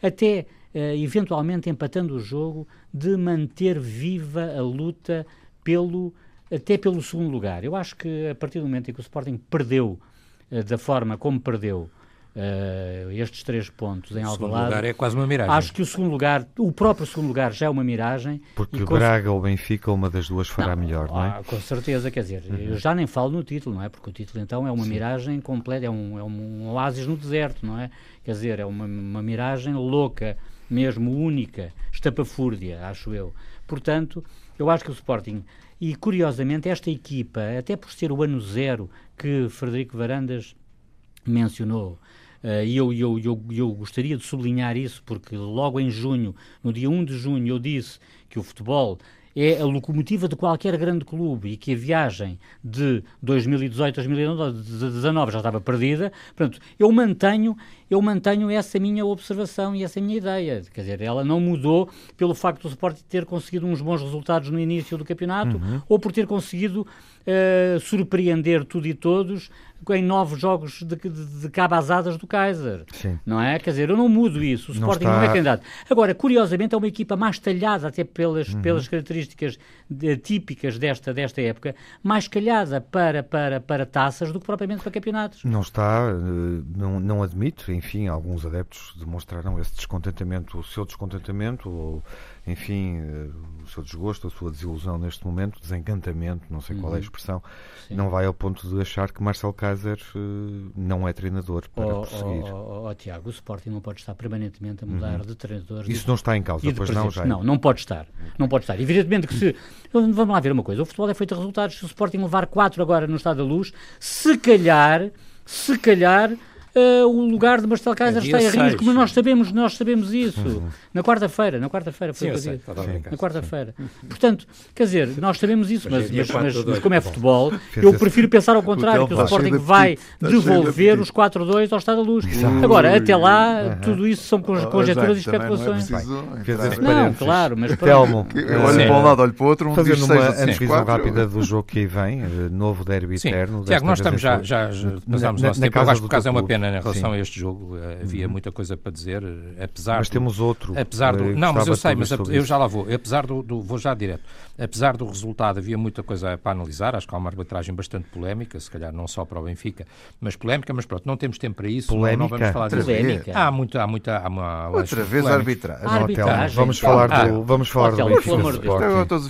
até uh, eventualmente empatando o jogo, de manter viva a luta pelo, até pelo segundo lugar. Eu acho que a partir do momento em que o Sporting perdeu uh, da forma como perdeu uh, estes três pontos em Alvalade. O segundo lugar é quase uma miragem. Acho que o segundo lugar, o próprio segundo lugar já é uma miragem. Porque o Braga ou Benfica, uma das duas fará não, melhor, não é? Ah, com certeza, quer dizer, uhum. eu já nem falo no título, não é? Porque o título então é uma Sim. miragem completa, é um, é um oásis no deserto, não é? Quer dizer, é uma, uma miragem louca, mesmo única, estapafúrdia, acho eu. Portanto, eu acho que o Sporting e curiosamente, esta equipa, até por ser o ano zero que Frederico Varandas mencionou, e eu, eu, eu, eu gostaria de sublinhar isso, porque logo em junho, no dia 1 de junho, eu disse que o futebol é a locomotiva de qualquer grande clube e que a viagem de 2018, 2019 já estava perdida. Portanto, eu mantenho, eu mantenho essa minha observação e essa minha ideia. Quer dizer, ela não mudou pelo facto do Sporting ter conseguido uns bons resultados no início do campeonato uhum. ou por ter conseguido uh, surpreender tudo e todos em novos jogos de, de, de cabazadas do Kaiser. Sim. Não é? Quer dizer, eu não mudo isso. O não Sporting está... não é candidato. Agora, curiosamente, é uma equipa mais talhada, até pelas, uhum. pelas características de, típicas desta, desta época, mais calhada para, para, para taças do que propriamente para campeonatos. Não está, eh, não, não admito, enfim, alguns adeptos demonstraram esse descontentamento, o seu descontentamento, ou enfim, eh, o seu desgosto, a sua desilusão neste momento, desencantamento, não sei qual é a uhum. expressão, Sim. não vai ao ponto de achar que Marcel Kaiser uh, não é treinador para oh, prosseguir. Oh, oh, oh, Tiago, o Sporting não pode estar permanentemente a mudar uhum. de treinador. Isso de, não está em causa, pois não, já. Não, não pode estar. Não pode estar. Evidentemente que se. Vamos lá ver uma coisa: o futebol é feito de resultados. Se o Sporting levar 4 agora no Estado da Luz, se calhar, se calhar uh, o lugar de Marcelo Kaiser é está em risco, mas nós sabemos, nós sabemos isso. Uhum. Na quarta-feira, na quarta-feira foi o que eu. Na quarta-feira. Portanto, quer dizer, nós sabemos isso, mas, mas, mas, mas como é futebol, eu prefiro pensar ao contrário, que o Sporting vai devolver os 4-2 ao Estado da Luz. Agora, até lá, tudo isso são conjecturas e especulações. Não, claro, mas Telmo, olho para um lado, olho para o outro, fazendo uma antevisão rápida do jogo que aí vem, eh, novo derby eterno. Tiago, nós estamos já, já passámos o nosso tempo. Eu acho que o caso é uma pena em relação Sim. a este jogo. Eh, havia uhum. muita coisa para dizer, eh, apesar. Mas do, temos outro. Apesar do, não, mas eu sei, mas eu já lá vou. Apesar do, do, vou já direto. Apesar do resultado, havia muita coisa para analisar. Acho que há uma arbitragem bastante polémica, se calhar não só para o Benfica, mas polémica. Mas pronto, não temos tempo para isso. Polémica. Não, vamos falar disso. Polémica. Há muita, há muita, há uma. Outra vez arbitragem. arbitragem. Vamos falar ah, do, vamos falar do Benfica.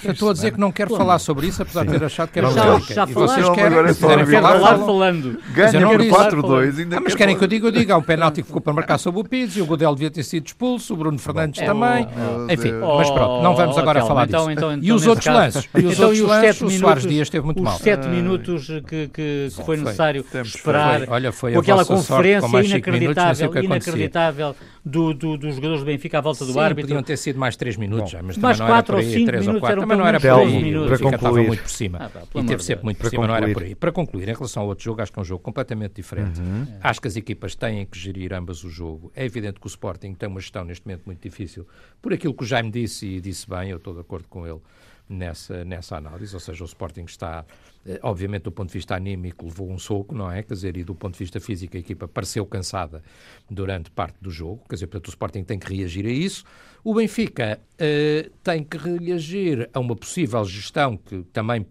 Eu estou a dizer que não quero falar sobre isso, apesar de ter achado que era polémica. Já, já vocês querem, falar falando. Ganha por 4-2. Mas querem que eu diga, eu diga penalti que ficou para marcar sobre o Pizzi, o Godel devia ter sido expulso, o Bruno Fernandes Bom, também. Oh, Enfim, oh, mas pronto, não vamos agora oh, falar então, disso. Então, então, e os outros lances? E os então, outros lances, o Soares Dias esteve muito os mal. Os sete minutos que, que, foi necessário foi. esperar foi. Olha, foi com aquela conferência inacreditável, minutos, inacreditável do, do, dos jogadores do Benfica à volta do Sim, árbitro. podiam ter sido mais 3 minutos, Bom, mas mais 4 ou 5 minutos, também não era por aí. O Benfica estava muito por cima. Ah, e teve sempre muito por cima, não era por aí. Para concluir, em relação ao outro jogo, acho que é um jogo completamente diferente. Uhum. Acho que as equipas têm que gerir ambas o jogo. É evidente que o Sporting tem uma gestão neste momento muito difícil, por aquilo que o Jaime disse e disse bem, eu estou de acordo com ele nessa, nessa análise, ou seja, o Sporting está, eh, obviamente, do ponto de vista anímico, levou um soco, não é? Quer dizer, e do ponto de vista físico, a equipa pareceu cansada durante parte do jogo, quer dizer, portanto, o Sporting tem que reagir a isso. O Benfica uh, tem que reagir a uma possível gestão que também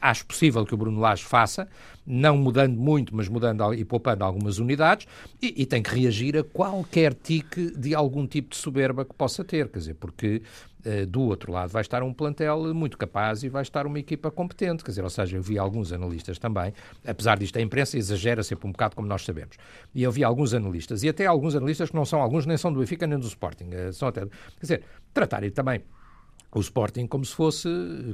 acho possível que o Bruno Lage faça, não mudando muito, mas mudando e poupando algumas unidades, e, e, tem que reagir a qualquer tique de algum tipo de soberba que possa ter, quer dizer, porque uh, do outro lado vai estar um plantel muito capaz e vai estar uma equipa competente, quer dizer, ou seja, eu vi alguns analistas também, apesar disto a imprensa exagera sempre um bocado, como nós sabemos, e eu vi alguns analistas, e até alguns analistas que não são alguns, nem são do Benfica nem do Sporting, uh, são até, quer dizer, tratarem também o Sporting como se fosse,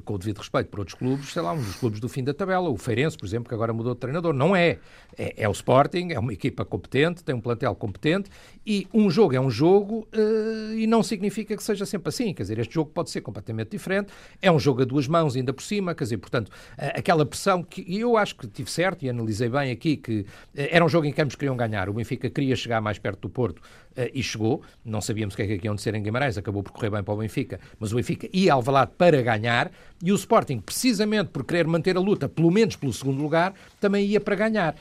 com o devido respeito por outros clubes, sei lá, um dos clubes do fim da tabela. O Feirense, por exemplo, que agora mudou de treinador. Não é. É, é o Sporting, é uma equipa competente, tem um plantel competente e um jogo é um jogo uh, e não significa que seja sempre assim. Quer dizer, este jogo pode ser completamente diferente. É um jogo a duas mãos, ainda por cima. Quer dizer, portanto, uh, aquela pressão que eu acho que tive certo e analisei bem aqui que uh, era um jogo em que ambos queriam ganhar. O Benfica queria chegar mais perto do Porto e chegou. Não sabíamos o que é que iam ser em Guimarães, acabou por correr bem para o Benfica, mas o Benfica ia ao Valado para ganhar e o Sporting, precisamente por querer manter a luta, pelo menos pelo segundo lugar, também ia para ganhar.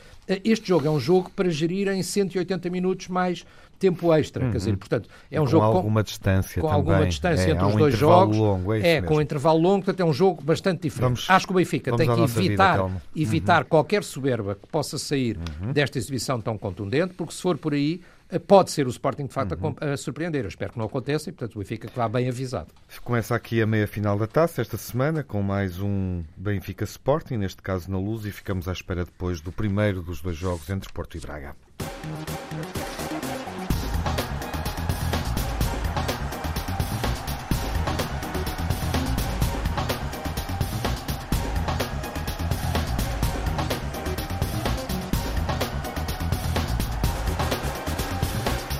Este jogo é um jogo para gerir em 180 minutos mais tempo extra, uhum. quer dizer, portanto, é um com jogo alguma com, distância com também. alguma distância é, entre os um dois jogos. Longo, é, é com intervalo longo, portanto é um jogo bastante diferente. Vamos, Acho que o Benfica tem que evitar, vida, evitar uhum. qualquer soberba que possa sair uhum. desta exibição tão contundente, porque se for por aí, eh, pode ser o Sporting de facto uhum. a, a, surpreender. Eu espero que não aconteça e, portanto, o Benfica que vá bem avisado. Começa aqui a meia final da taça esta semana com mais um Benfica Sporting, neste caso na luz, e ficamos à espera depois do primeiro dos dois jogos entre Porto e Braga.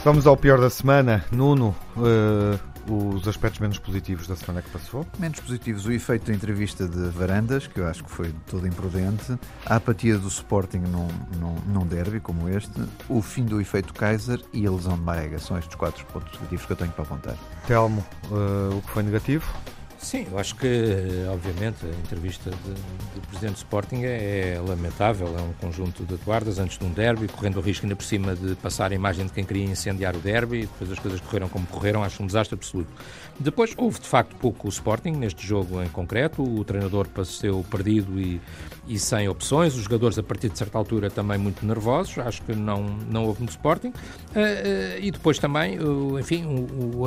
Vamos ao pior da semana. Nuno, uh, os aspectos menos positivos da semana que passou? Menos positivos, o efeito da entrevista de Varandas, que eu acho que foi todo imprudente, a apatia do Sporting num, num, num derby como este, o fim do efeito Kaiser e a lesão de Marega. São estes quatro pontos positivos que eu tenho para apontar. Telmo, uh, o que foi negativo? Sim, eu acho que, obviamente, a entrevista do Presidente do Sporting é, é, lamentável, é um conjunto de guardas antes de um derby, correndo o risco ainda por cima de passar a imagem de quem queria incendiar o derby, depois as coisas correram como correram, acho um desastre absoluto. Depois, houve de facto pouco o Sporting neste jogo em concreto, o treinador passou perdido e, e sem opções, os jogadores a partir de certa altura também muito nervosos, acho que não, não houve no Sporting, uh, uh, e depois também, enfim,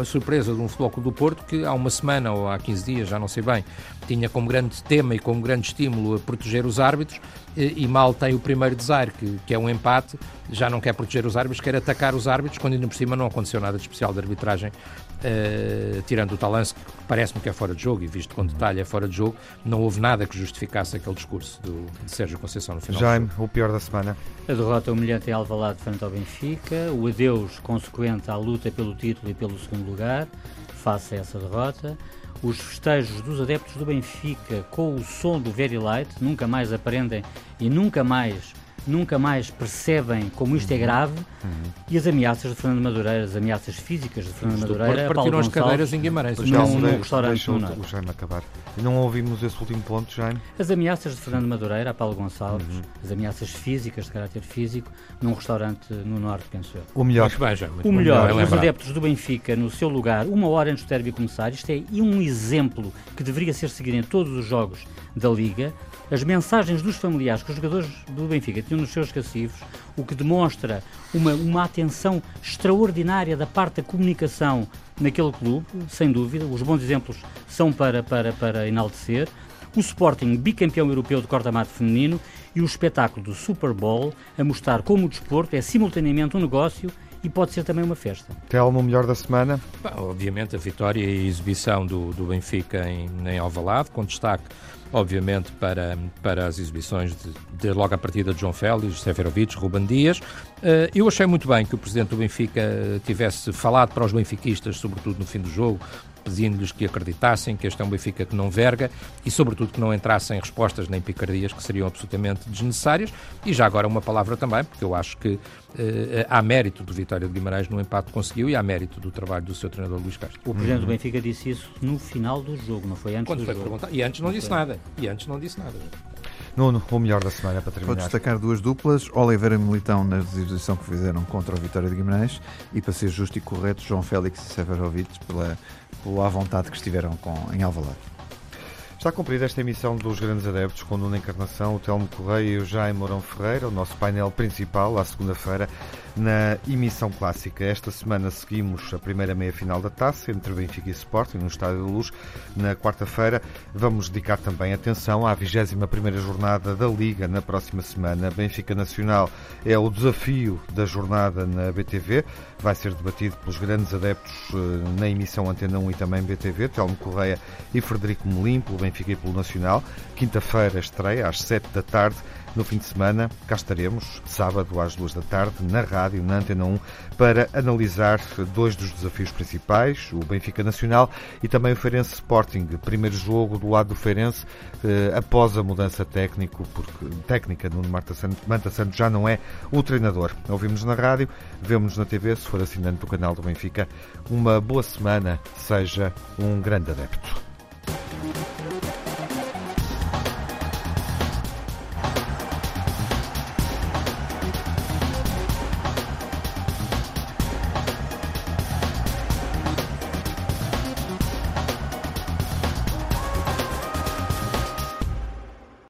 a surpresa de um Futebol do Porto que há uma semana ou há 15 dias, já não sei bem, tinha como grande tema e como grande estímulo a proteger os árbitros e, mal tem o primeiro desaire, que, que é um empate, já não quer proteger os árbitros, quer atacar os árbitros, quando ainda por cima não aconteceu nada de especial de arbitragem, uh, tirando o talance que parece-me que é fora de jogo, e visto com detalhe é fora de jogo, não houve nada que justificasse aquele discurso do, de Sérgio Conceição no final. Jaime, o pior da semana. A derrota humilhante em Alvalade frente ao Benfica, o adeus consequente à luta pelo título e pelo segundo lugar, face a essa derrota, os festejos dos adeptos do Benfica com o som do Very Light, nunca mais aprendem e nunca mais nunca mais percebem como isto é grave uhum. e as ameaças de Fernando Madureira, as ameaças físicas de Fernando Madureira, partiram as cadeiras em Guimarães. Num, num restaurante no Norte. O Jaime acabar. Não ouvimos esse último ponto, Jaime? As ameaças de Fernando Madureira a Paulo Gonçalves, uhum. as ameaças físicas de caráter físico, num restaurante no Norte, penso eu. O melhor. Bem, Jaime, o melhor, os adeptos do Benfica no seu lugar, uma hora antes do derby começar. Isto é um exemplo que deveria ser seguido em todos os jogos da Liga as mensagens dos familiares que os jogadores do Benfica tinham nos seus cacifos, o que demonstra uma, uma atenção extraordinária da parte da comunicação naquele clube, sem dúvida. Os bons exemplos são para, para, para enaltecer. O Sporting, bicampeão europeu de corta-mato feminino, e o espetáculo do Super Bowl a mostrar como o desporto é simultaneamente um negócio e pode ser também uma festa. Telmo, o melhor da semana? obviamente a vitória e a exibição do, do Benfica em, em Alvalade, com destaque obviamente, para, para as exibições de, de logo a partida de João Félix, Seferovic, Ruben Dias. Uh, eu achei muito bem que o presidente do Benfica tivesse falado para os benfiquistas, sobretudo no fim do jogo, pedindo-lhes que acreditassem que este é um Benfica que não verga e, sobretudo, que não entrassem respostas nem picardias que seriam absolutamente desnecessárias. E já agora uma palavra também, porque eu acho que eh, há mérito do Vitória de Guimarães no empate que conseguiu e há mérito do trabalho do seu treinador Luís Castro. O presidente do Benfica disse isso no final do jogo, não foi antes Quando do foi jogo. Perguntar. E antes não, não disse foi. nada. E antes não disse nada. Nuno, o melhor da semana para terminar. Vou destacar duas duplas, Oliveira e Militão na exibição que fizeram contra o Vitória de Guimarães e, para ser justo e correto, João Félix e Severovic pela, pela vontade que estiveram com, em Alvalade. Está cumprida esta emissão dos Grandes Adeptos com Nuno Encarnação, o Telmo Correia e o Jaime Mourão Ferreira, o nosso painel principal, à segunda-feira, na emissão clássica. Esta semana seguimos a primeira meia-final da taça entre Benfica e Sporting no Estádio da Luz. Na quarta-feira vamos dedicar também atenção à 21 jornada da Liga na próxima semana. Benfica Nacional é o desafio da jornada na BTV. Vai ser debatido pelos grandes adeptos eh, na emissão Antena 1 e também BTV, Telmo Correia e Frederico Melim, pelo Benfica e pelo Nacional. Quinta-feira estreia às 7 da tarde no fim de semana, cá estaremos, sábado às duas da tarde, na rádio, na Antena 1, para analisar dois dos desafios principais, o Benfica Nacional e também o Feirense Sporting. Primeiro jogo do lado do Feirense, eh, após a mudança técnico, porque, técnica no Manta Santos, Manta Santos já não é o treinador. Ouvimos na rádio, vemos na TV, se for assinante do canal do Benfica. Uma boa semana, seja um grande adepto.